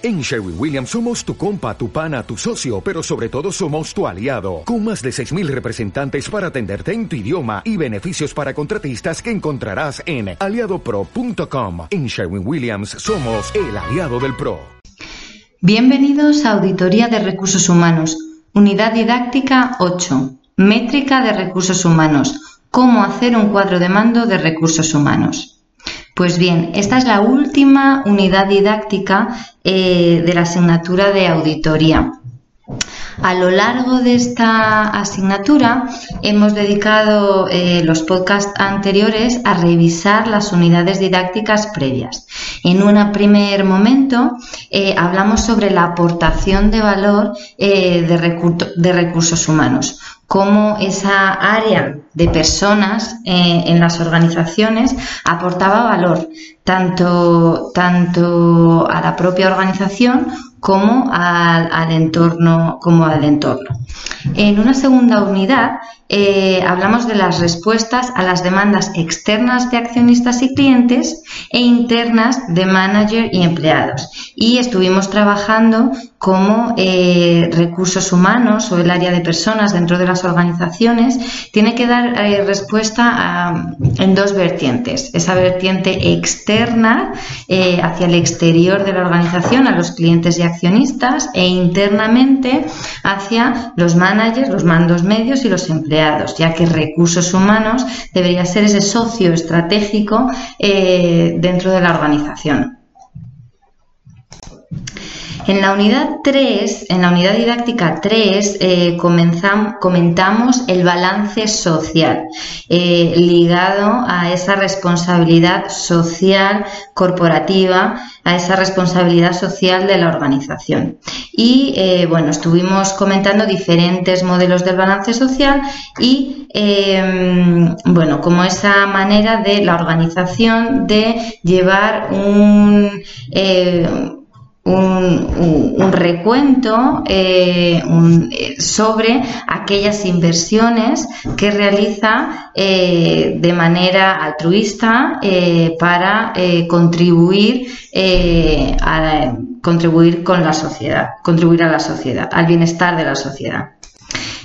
En Sherwin Williams somos tu compa, tu pana, tu socio, pero sobre todo somos tu aliado, con más de 6.000 representantes para atenderte en tu idioma y beneficios para contratistas que encontrarás en aliadopro.com. En Sherwin Williams somos el aliado del PRO. Bienvenidos a Auditoría de Recursos Humanos, Unidad Didáctica 8, Métrica de Recursos Humanos, cómo hacer un cuadro de mando de recursos humanos. Pues bien, esta es la última unidad didáctica eh, de la asignatura de auditoría. A lo largo de esta asignatura hemos dedicado eh, los podcasts anteriores a revisar las unidades didácticas previas. En un primer momento eh, hablamos sobre la aportación de valor de recursos humanos cómo esa área de personas eh, en las organizaciones aportaba valor tanto, tanto a la propia organización como al, entorno, como al entorno. En una segunda unidad eh, hablamos de las respuestas a las demandas externas de accionistas y clientes e internas de manager y empleados. Y estuvimos trabajando como eh, recursos humanos o el área de personas dentro de las organizaciones tiene que dar eh, respuesta en dos vertientes. Esa vertiente externa hacia el exterior de la organización, a los clientes y accionistas, e internamente hacia los managers, los mandos medios y los empleados ya que recursos humanos debería ser ese socio estratégico eh, dentro de la organización. En la unidad 3, en la unidad didáctica 3, eh, comentamos el balance social eh, ligado a esa responsabilidad social corporativa, a esa responsabilidad social de la organización. Y eh, bueno, estuvimos comentando diferentes modelos del balance social y bueno, como esa manera de la organización de llevar un un, recuento eh, eh, sobre aquellas inversiones que realiza eh, de manera altruista para contribuir a contribuir con la sociedad, contribuir a la sociedad, al bienestar de la sociedad.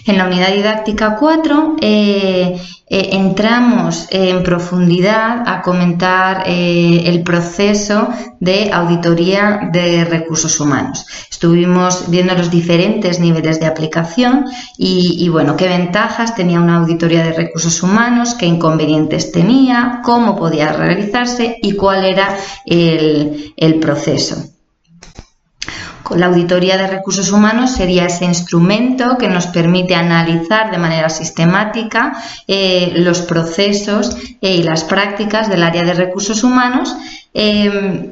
En la unidad didáctica 4 eh, eh, entramos en profundidad a comentar eh, el proceso de auditoría de recursos humanos. Estuvimos viendo los diferentes niveles de aplicación y, bueno, qué ventajas tenía una auditoría de recursos humanos, qué inconvenientes tenía, cómo podía realizarse y cuál era el proceso. La auditoría de recursos humanos sería ese instrumento que nos permite analizar de manera sistemática eh, los procesos eh, y las prácticas del área de recursos humanos eh,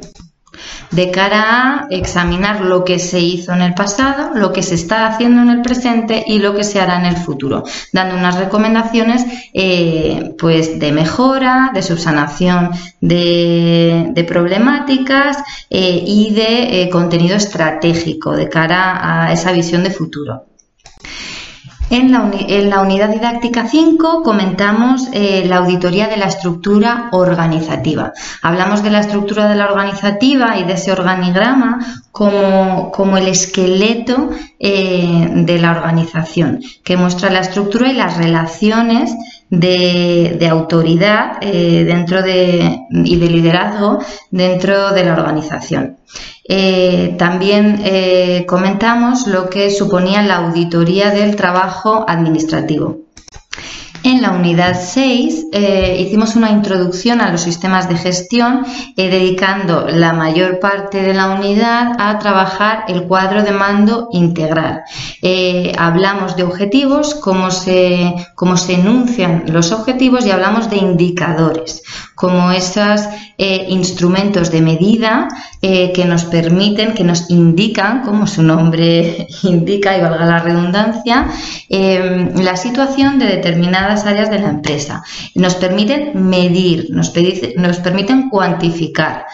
de cara a examinar lo que se hizo en el pasado, lo que se está haciendo en el presente y lo que se hará en el futuro, dando unas recomendaciones eh, pues de mejora, de subsanación de, problemáticas eh, y de eh, contenido estratégico de cara a esa visión de futuro. En la, unidad didáctica 5 comentamos eh, la auditoría de la estructura organizativa. Hablamos de la estructura de la organizativa y de ese organigrama como, el esqueleto eh, de la organización, que muestra la estructura y las relaciones de, autoridad eh, dentro de, y de liderazgo dentro de la organización. Eh, también eh, comentamos lo que suponía la auditoría del trabajo administrativo. En la unidad 6 eh, hicimos una introducción a los sistemas de gestión, dedicando la mayor parte de la unidad a trabajar el cuadro de mando integral. hablamos de objetivos, cómo se, cómo se enuncian los objetivos y hablamos de indicadores, como esos instrumentos de medida eh, que nos permiten, que nos indican, como su nombre indica y valga la redundancia, em, la situación de determinadas áreas de la empresa. Nos permiten medir, nos, nos permiten cuantificar.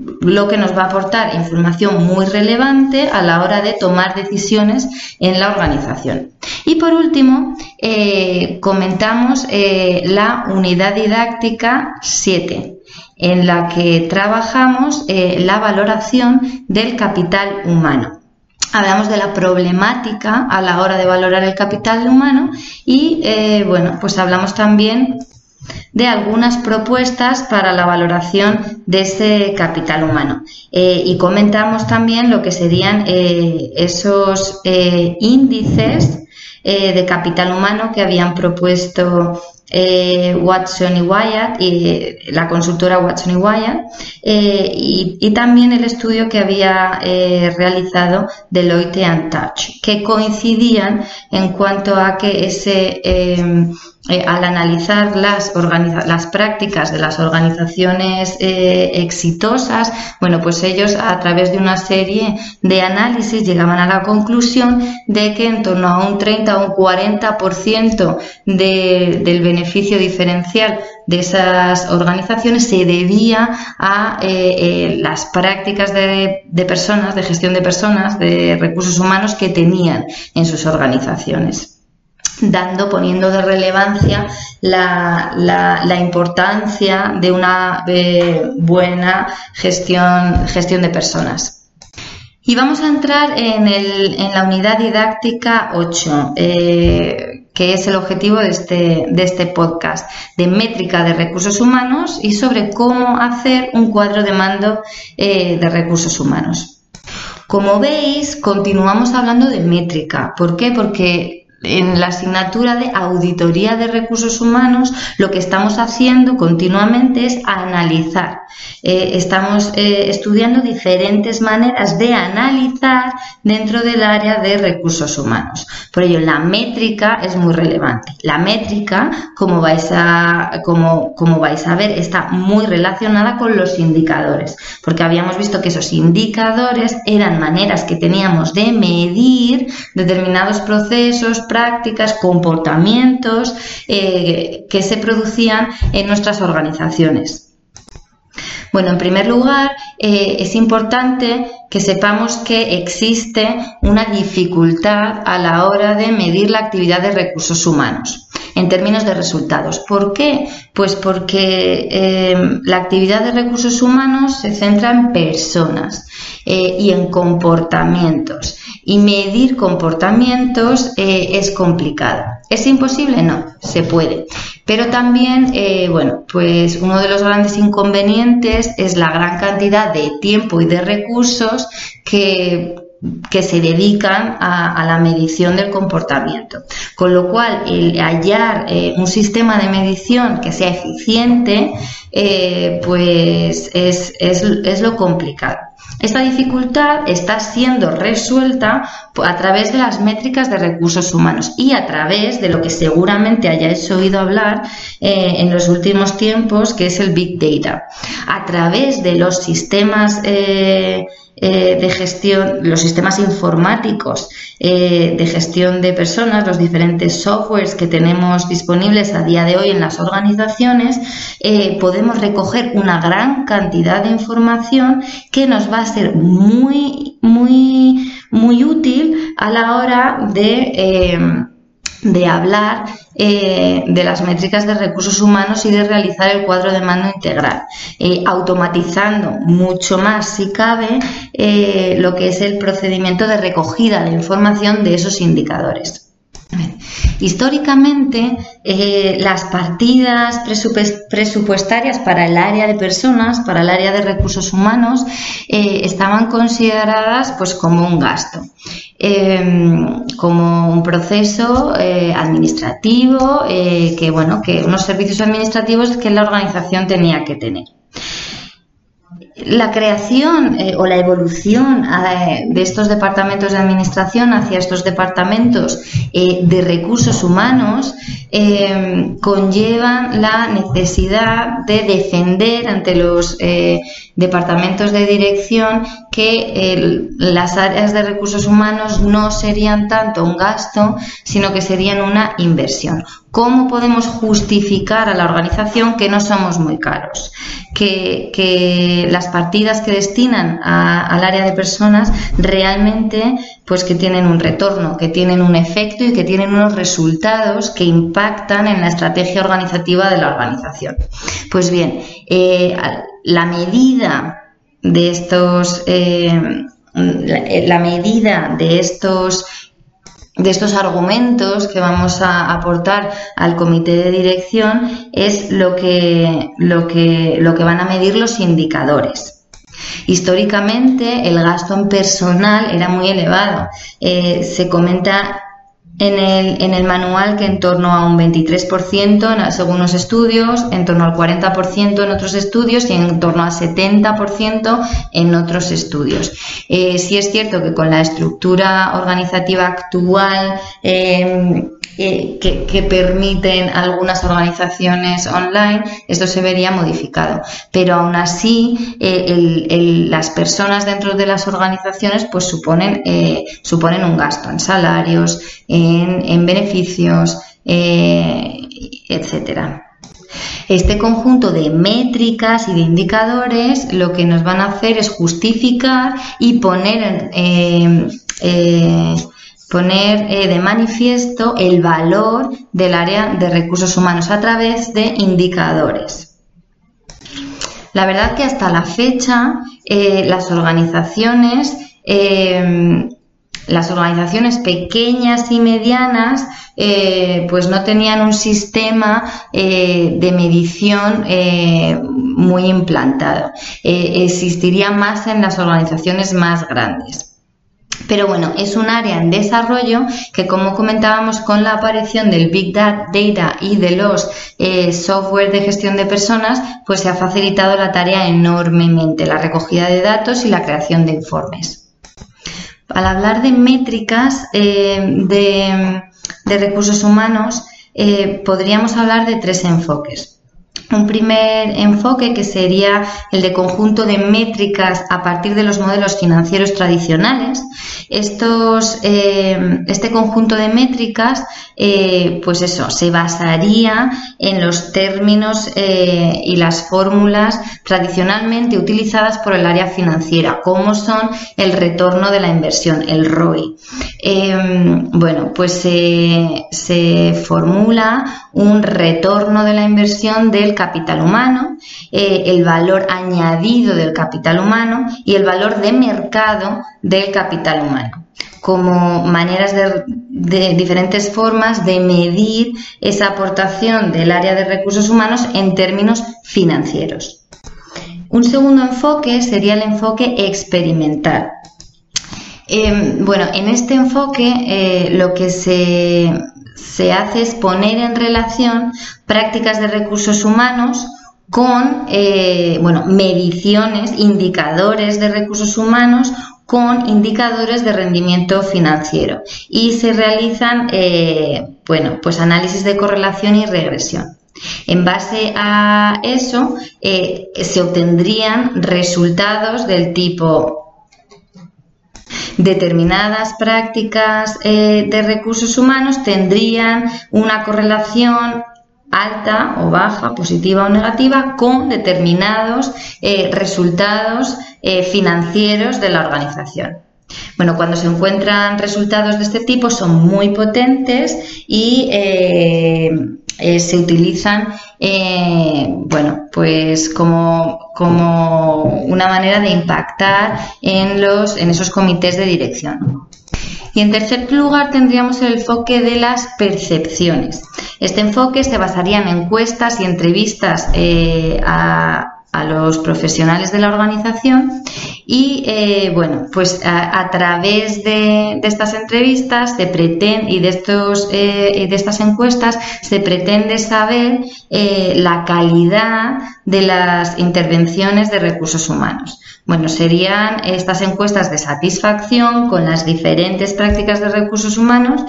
Eh, lo que nos va a aportar información muy relevante a la hora de tomar decisiones en la organización. Y por último, eh, comentamos la unidad didáctica 7, en la que trabajamos la valoración del capital humano hablamos de la problemática a la hora de valorar el capital humano y bueno pues hablamos también de algunas propuestas para la valoración de ese capital humano. Eh, y comentamos también lo que serían eh, esos eh, índices de capital humano que habían propuesto Watson y Wyatt, y, la consultora Watson y Wyatt, y, y, también el estudio que había realizado Deloitte and Touch, que coincidían en cuanto a que ese eh, al analizar las, prácticas de las organizaciones eh, exitosas, bueno, pues ellos a través de una serie de análisis llegaban a la conclusión de que en torno a un 30 o un 40% de, del beneficio diferencial de esas organizaciones se debía a eh, las prácticas de, personas, de gestión de personas, de recursos humanos que tenían en sus organizaciones dando, poniendo de relevancia la, la, importancia de una buena gestión, gestión de personas. Y vamos a entrar en, el, en la unidad didáctica 8, eh, que es el objetivo de este, de este podcast, de métrica de recursos humanos y sobre cómo hacer un cuadro de mando eh, de recursos humanos. Como veis, continuamos hablando de métrica. ¿Por qué? Porque en la asignatura de auditoría de recursos humanos lo que estamos haciendo continuamente es analizar. Eh, estamos eh, estudiando diferentes maneras de analizar dentro del área de recursos humanos. Por ello, la métrica es muy relevante. La métrica, como vais a, como, como vais a ver, está muy relacionada con los indicadores, porque habíamos visto que esos indicadores eran maneras que teníamos de medir determinados procesos, prácticas, comportamientos eh, que se producían en nuestras organizaciones. Bueno, en primer lugar, eh, es importante que sepamos que existe una dificultad a la hora de medir la actividad de recursos humanos en términos de resultados. ¿Por qué? Pues porque eh, la actividad de recursos humanos se centra en personas y en comportamientos y medir comportamientos eh, es complicado. ¿Es imposible? No, se puede. Pero también, eh, bueno, pues uno de los grandes inconvenientes es la gran cantidad de tiempo y de recursos que que se dedican a, la medición del comportamiento. Con lo cual, el hallar eh, un sistema de medición que sea eficiente, pues es, es lo complicado. Esta dificultad está siendo resuelta a través de las métricas de recursos humanos y a través de lo que seguramente hayáis oído hablar eh, en los últimos tiempos, que es el Big Data. A través de los sistemas eh, eh, de gestión, los sistemas informáticos eh, de gestión de personas, los diferentes softwares que tenemos disponibles a día de hoy en las organizaciones, eh, podemos recoger una gran cantidad de información que nos va a ser muy, muy, muy útil a la hora de de hablar eh, de las métricas de recursos humanos y de realizar el cuadro de mando integral, eh, automatizando mucho más, si cabe, eh, lo que es el procedimiento de recogida de información de esos indicadores. Históricamente, las partidas presupuestarias para el área de personas, para el área de recursos humanos, estaban consideradas pues, como un gasto. Em, como un proceso eh, administrativo, eh, que bueno, que unos servicios administrativos que la organización tenía que tener la creación eh, o la evolución eh, de estos departamentos de administración hacia estos departamentos eh, de recursos humanos conllevan la necesidad de defender ante los departamentos de dirección que las áreas de recursos humanos no serían tanto un gasto, sino que serían una inversión. ¿Cómo podemos justificar a la organización que no somos muy caros? Que, las partidas que destinan al área de personas realmente pues que tienen un retorno, que tienen un efecto y que tienen unos resultados que impactan en la estrategia organizativa de la organización. Pues bien, eh, la medida de estos eh, la medida de estos de estos argumentos que vamos a aportar al comité de dirección es lo que, lo que, lo que van a medir los indicadores. Históricamente el gasto en personal era muy elevado. Eh, se comenta en el, en el, manual que en torno a un 23% según los estudios, en torno al 40% en otros estudios y en torno al 70% en otros estudios. Eh, sí es cierto que con la estructura organizativa actual eh, que, permiten algunas organizaciones online, esto se vería modificado. Pero aún así, eh, las personas dentro de las organizaciones pues suponen, eh, suponen un gasto en salarios, en, beneficios, eh, etcétera. Este conjunto de métricas y de indicadores lo que nos van a hacer es justificar y poner poner eh, de manifiesto el valor del área de recursos humanos a través de indicadores. La verdad que hasta la fecha eh, las organizaciones, eh, las organizaciones pequeñas y medianas, pues no tenían un sistema de medición muy implantado. existiría más en las organizaciones más grandes. Pero bueno, es un área en desarrollo que como comentábamos con la aparición del Big Data y de los eh, software de gestión de personas, pues se ha facilitado la tarea enormemente, la recogida de datos y la creación de informes. Al hablar de métricas eh, de, recursos humanos, eh, podríamos hablar de tres enfoques un primer enfoque que sería el de conjunto de métricas a partir de los modelos financieros tradicionales. Estos, eh, este conjunto de métricas, eh, pues eso, se basaría en los términos eh, y las fórmulas tradicionalmente utilizadas por el área financiera, como son el retorno de la inversión, el ROI. bueno, pues se formula un retorno de la inversión del capital humano, eh, el valor añadido del capital humano y el valor de mercado del capital humano como maneras de, diferentes formas de medir esa aportación del área de recursos humanos en términos financieros. Un segundo enfoque sería el enfoque experimental. Em, bueno, en este enfoque eh, lo que se se hace es poner en relación prácticas de recursos humanos con eh, bueno, mediciones, indicadores de recursos humanos con indicadores de rendimiento financiero y se realizan eh, bueno, pues análisis de correlación y regresión. En base a eso eh, se obtendrían resultados del tipo determinadas prácticas eh, de recursos humanos tendrían una correlación alta o baja, positiva o negativa, con determinados eh, resultados eh, financieros de la organización. Bueno, cuando se encuentran resultados de este tipo son muy potentes y se utilizan eh, bueno, pues como, como, una manera de impactar en, los, en esos comités de dirección. Y en tercer lugar tendríamos el enfoque de las percepciones. Este enfoque se basaría en encuestas y entrevistas eh, a a los profesionales de la organización y eh, bueno pues a, través de, estas entrevistas se pretende y de estos eh, de estas encuestas se pretende saber eh, la calidad de las intervenciones de recursos humanos bueno serían estas encuestas de satisfacción con las diferentes prácticas de recursos humanos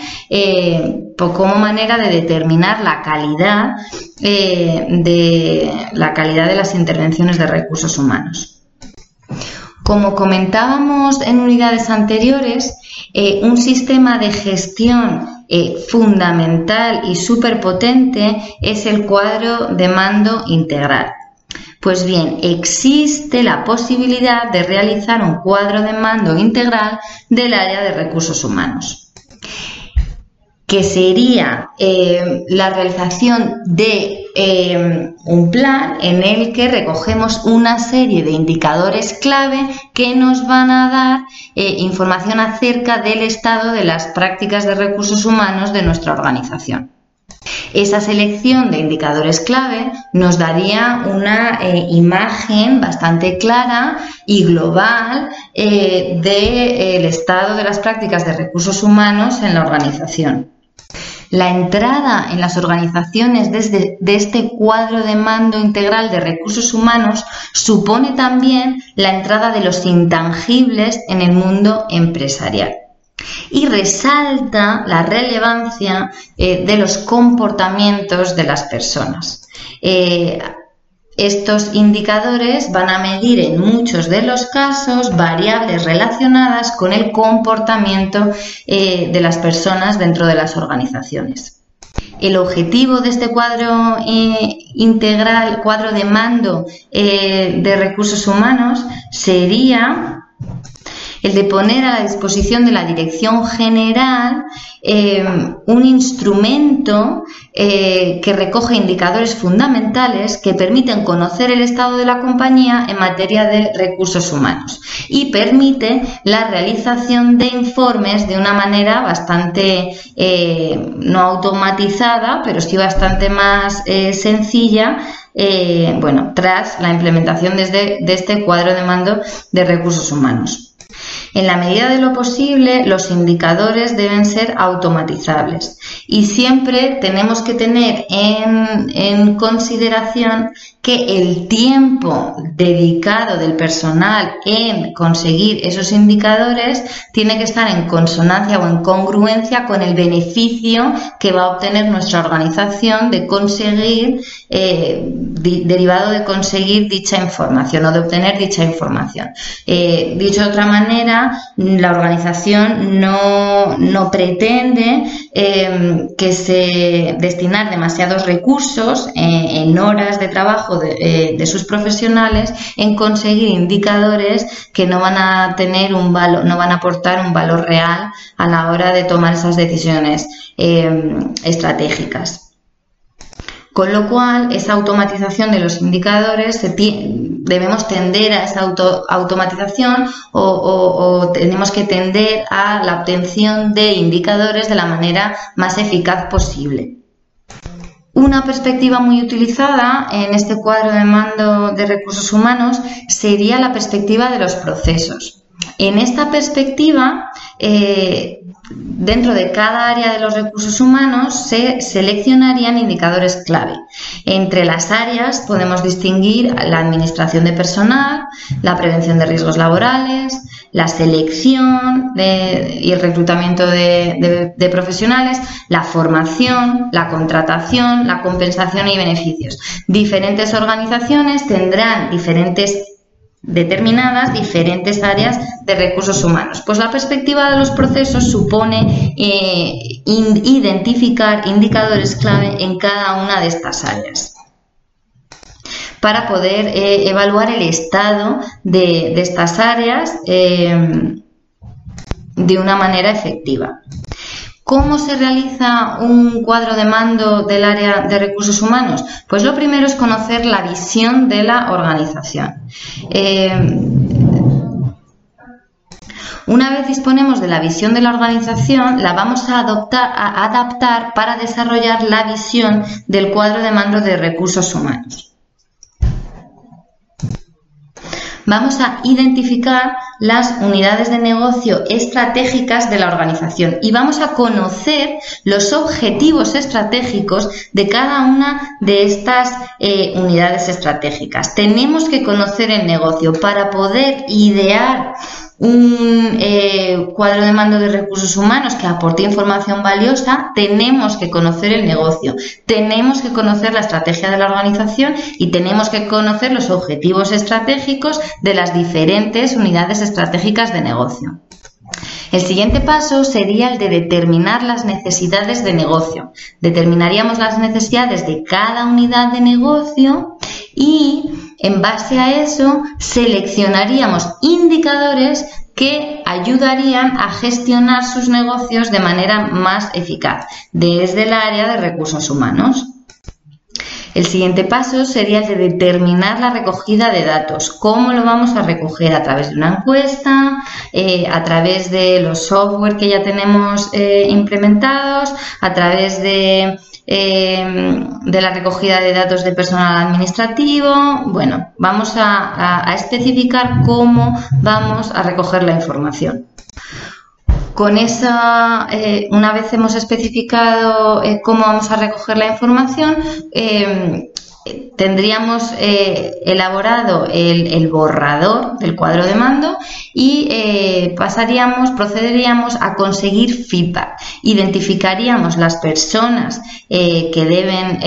como manera de determinar la calidad de la calidad de las intervenciones de recursos humanos. Como comentábamos en unidades anteriores, eh, un sistema de gestión eh, fundamental y súper potente es el cuadro de mando integral. Pues bien, existe la posibilidad de realizar un cuadro de mando integral del área de recursos humanos que sería eh, la realización de eh, un plan en el que recogemos una serie de indicadores clave que nos van a dar eh, información acerca del estado de las prácticas de recursos humanos de nuestra organización. Esa selección de indicadores clave nos daría una imagen bastante clara y global del estado de las prácticas de recursos humanos en la organización. La entrada en las organizaciones desde, de este cuadro de mando integral de recursos humanos supone también la entrada de los intangibles en el mundo empresarial y resalta la relevancia eh, de los comportamientos de las personas. Eh, estos indicadores van a medir en muchos de los casos variables relacionadas con el comportamiento eh, de las personas dentro de las organizaciones. El objetivo de este cuadro eh, integral, cuadro de mando eh, de recursos humanos, sería el de poner a la disposición de la Dirección General eh, un instrumento eh, que recoge indicadores fundamentales que permiten conocer el estado de la compañía en materia de recursos humanos y permite la realización de informes de una manera bastante eh, no automatizada, pero sí bastante más sencilla bueno, tras la implementación de este cuadro de mando de recursos humanos. En la medida de lo posible, los indicadores deben ser automatizables. Y siempre tenemos que tener en, consideración que el tiempo dedicado del personal en conseguir esos indicadores tiene que estar en consonancia o en congruencia con el beneficio que va a obtener nuestra organización de conseguir, eh, derivado de conseguir dicha información o de obtener dicha información. Eh, dicho de otra manera, la organización no, pretende eh, que se destinar demasiados recursos en horas de trabajo eh, de, sus profesionales en conseguir indicadores que no van a tener un valor, no van a aportar un valor real a la hora de tomar esas decisiones eh, estratégicas. Con lo cual, esa automatización de los indicadores debemos tender a esa automatización o, tenemos que tender a la obtención de indicadores de la manera más eficaz posible. Una perspectiva muy utilizada en este cuadro de mando de recursos humanos sería la perspectiva de los procesos. En esta perspectiva, eh, dentro de cada área de los recursos humanos se seleccionarían indicadores clave. Entre las áreas podemos distinguir la administración de personal, la prevención de riesgos laborales, la selección y el reclutamiento de, profesionales, la formación, la contratación, la compensación y beneficios. Diferentes organizaciones tendrán diferentes determinadas diferentes áreas de recursos humanos. Pues la perspectiva de los procesos supone eh, identificar indicadores clave en cada una de estas áreas para poder eh, evaluar el estado de, estas áreas eh, de una manera efectiva. ¿Cómo se realiza un cuadro de mando del área de recursos humanos? Pues lo primero es conocer la visión de la organización. Eh, una vez disponemos de la visión de la organización, la vamos a, a adaptar para desarrollar la visión del cuadro de mando de recursos humanos. Vamos a identificar las unidades de negocio estratégicas de la organización y vamos a conocer los objetivos estratégicos de cada una de estas eh, unidades estratégicas. Tenemos que conocer el negocio para poder idear un eh, cuadro de mando de recursos humanos que aporte información valiosa, tenemos que conocer el negocio, tenemos que conocer la estrategia de la organización y tenemos que conocer los objetivos estratégicos de las diferentes unidades estratégicas de negocio. El siguiente paso sería el de determinar las necesidades de negocio. Determinaríamos las necesidades de cada unidad de negocio y en base a eso seleccionaríamos indicadores que ayudarían a gestionar sus negocios de manera más eficaz desde el área de recursos humanos. El siguiente paso sería el de determinar la recogida de datos. ¿Cómo lo vamos a recoger? A través de una encuesta, eh, a través de los software que ya tenemos eh, implementados, a través eh, de, la recogida de datos de personal administrativo. Bueno, vamos a especificar cómo vamos a recoger la información. Con esa, eh, una vez hemos especificado eh, cómo vamos a recoger la información, eh, tendríamos elaborado el, borrador del cuadro de mando y pasaríamos, procederíamos a conseguir feedback. Identificaríamos las personas que deben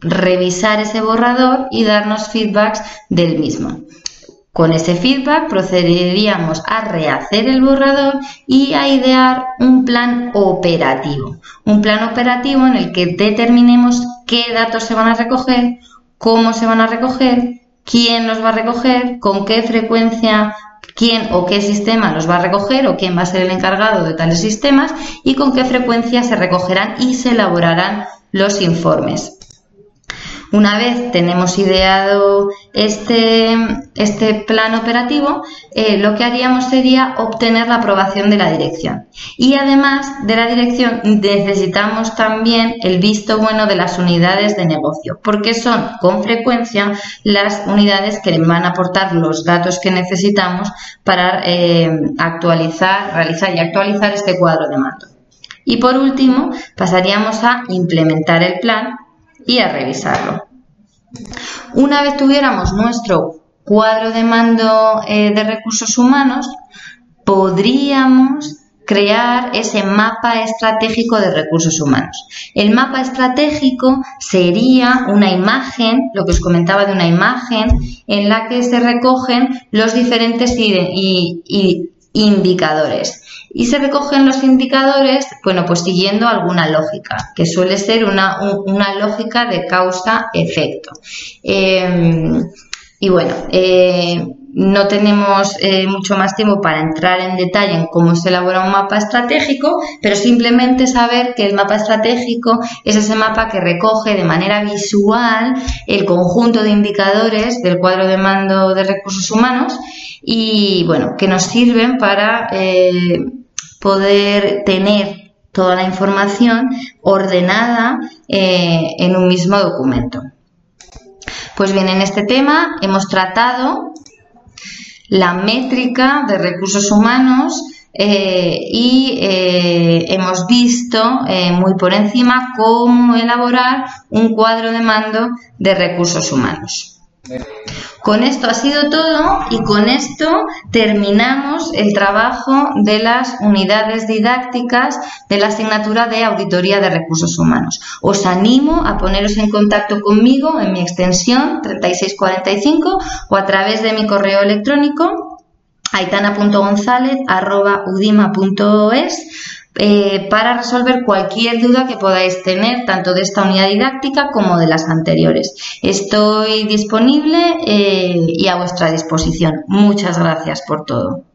revisar ese borrador y darnos feedbacks del mismo. Con ese feedback procederíamos a rehacer el borrador y a idear un plan operativo. Un plan operativo en el que determinemos qué datos se van a recoger, cómo se van a recoger, quién los va a recoger, con qué frecuencia quién o qué sistema los va a recoger o quién va a ser el encargado de tales sistemas y con qué frecuencia se recogerán y se elaborarán los informes. Una vez tenemos ideado este, este plan operativo, eh, lo que haríamos sería obtener la aprobación de la dirección. Y además de la dirección necesitamos también el visto bueno de las unidades de negocio, porque son con frecuencia las unidades que van a aportar los datos que necesitamos para eh, actualizar, realizar y actualizar este cuadro de mando. Y por último, pasaríamos a implementar el plan y a revisarlo. Una vez tuviéramos nuestro cuadro de mando eh, de recursos humanos, podríamos crear ese mapa estratégico de recursos humanos. El mapa estratégico sería una imagen, lo que os comentaba de una imagen, en la que se recogen los diferentes indicadores. Y se recogen los indicadores, bueno, pues siguiendo alguna lógica, que suele ser una, lógica de causa-efecto. Em, y bueno, eh, no tenemos eh, mucho más tiempo para entrar en detalle en cómo se elabora un mapa estratégico, pero simplemente saber que el mapa estratégico es ese mapa que recoge de manera visual el conjunto de indicadores del cuadro de mando de recursos humanos y bueno, que nos sirven para eh, poder tener toda la información ordenada eh, en un mismo documento. Pues bien, en este tema hemos tratado la métrica de recursos humanos eh, y hemos visto muy por encima cómo elaborar un cuadro de mando de recursos humanos. Con esto ha sido todo y con esto terminamos el trabajo de las unidades didácticas de la asignatura de Auditoría de Recursos Humanos. Os animo a poneros en contacto conmigo en mi extensión 3645 o a través de mi correo electrónico aitana.gonzález.udima.es eh, para resolver cualquier duda que podáis tener, tanto de esta unidad didáctica como de las anteriores. Estoy disponible eh, y a vuestra disposición. Muchas gracias por todo.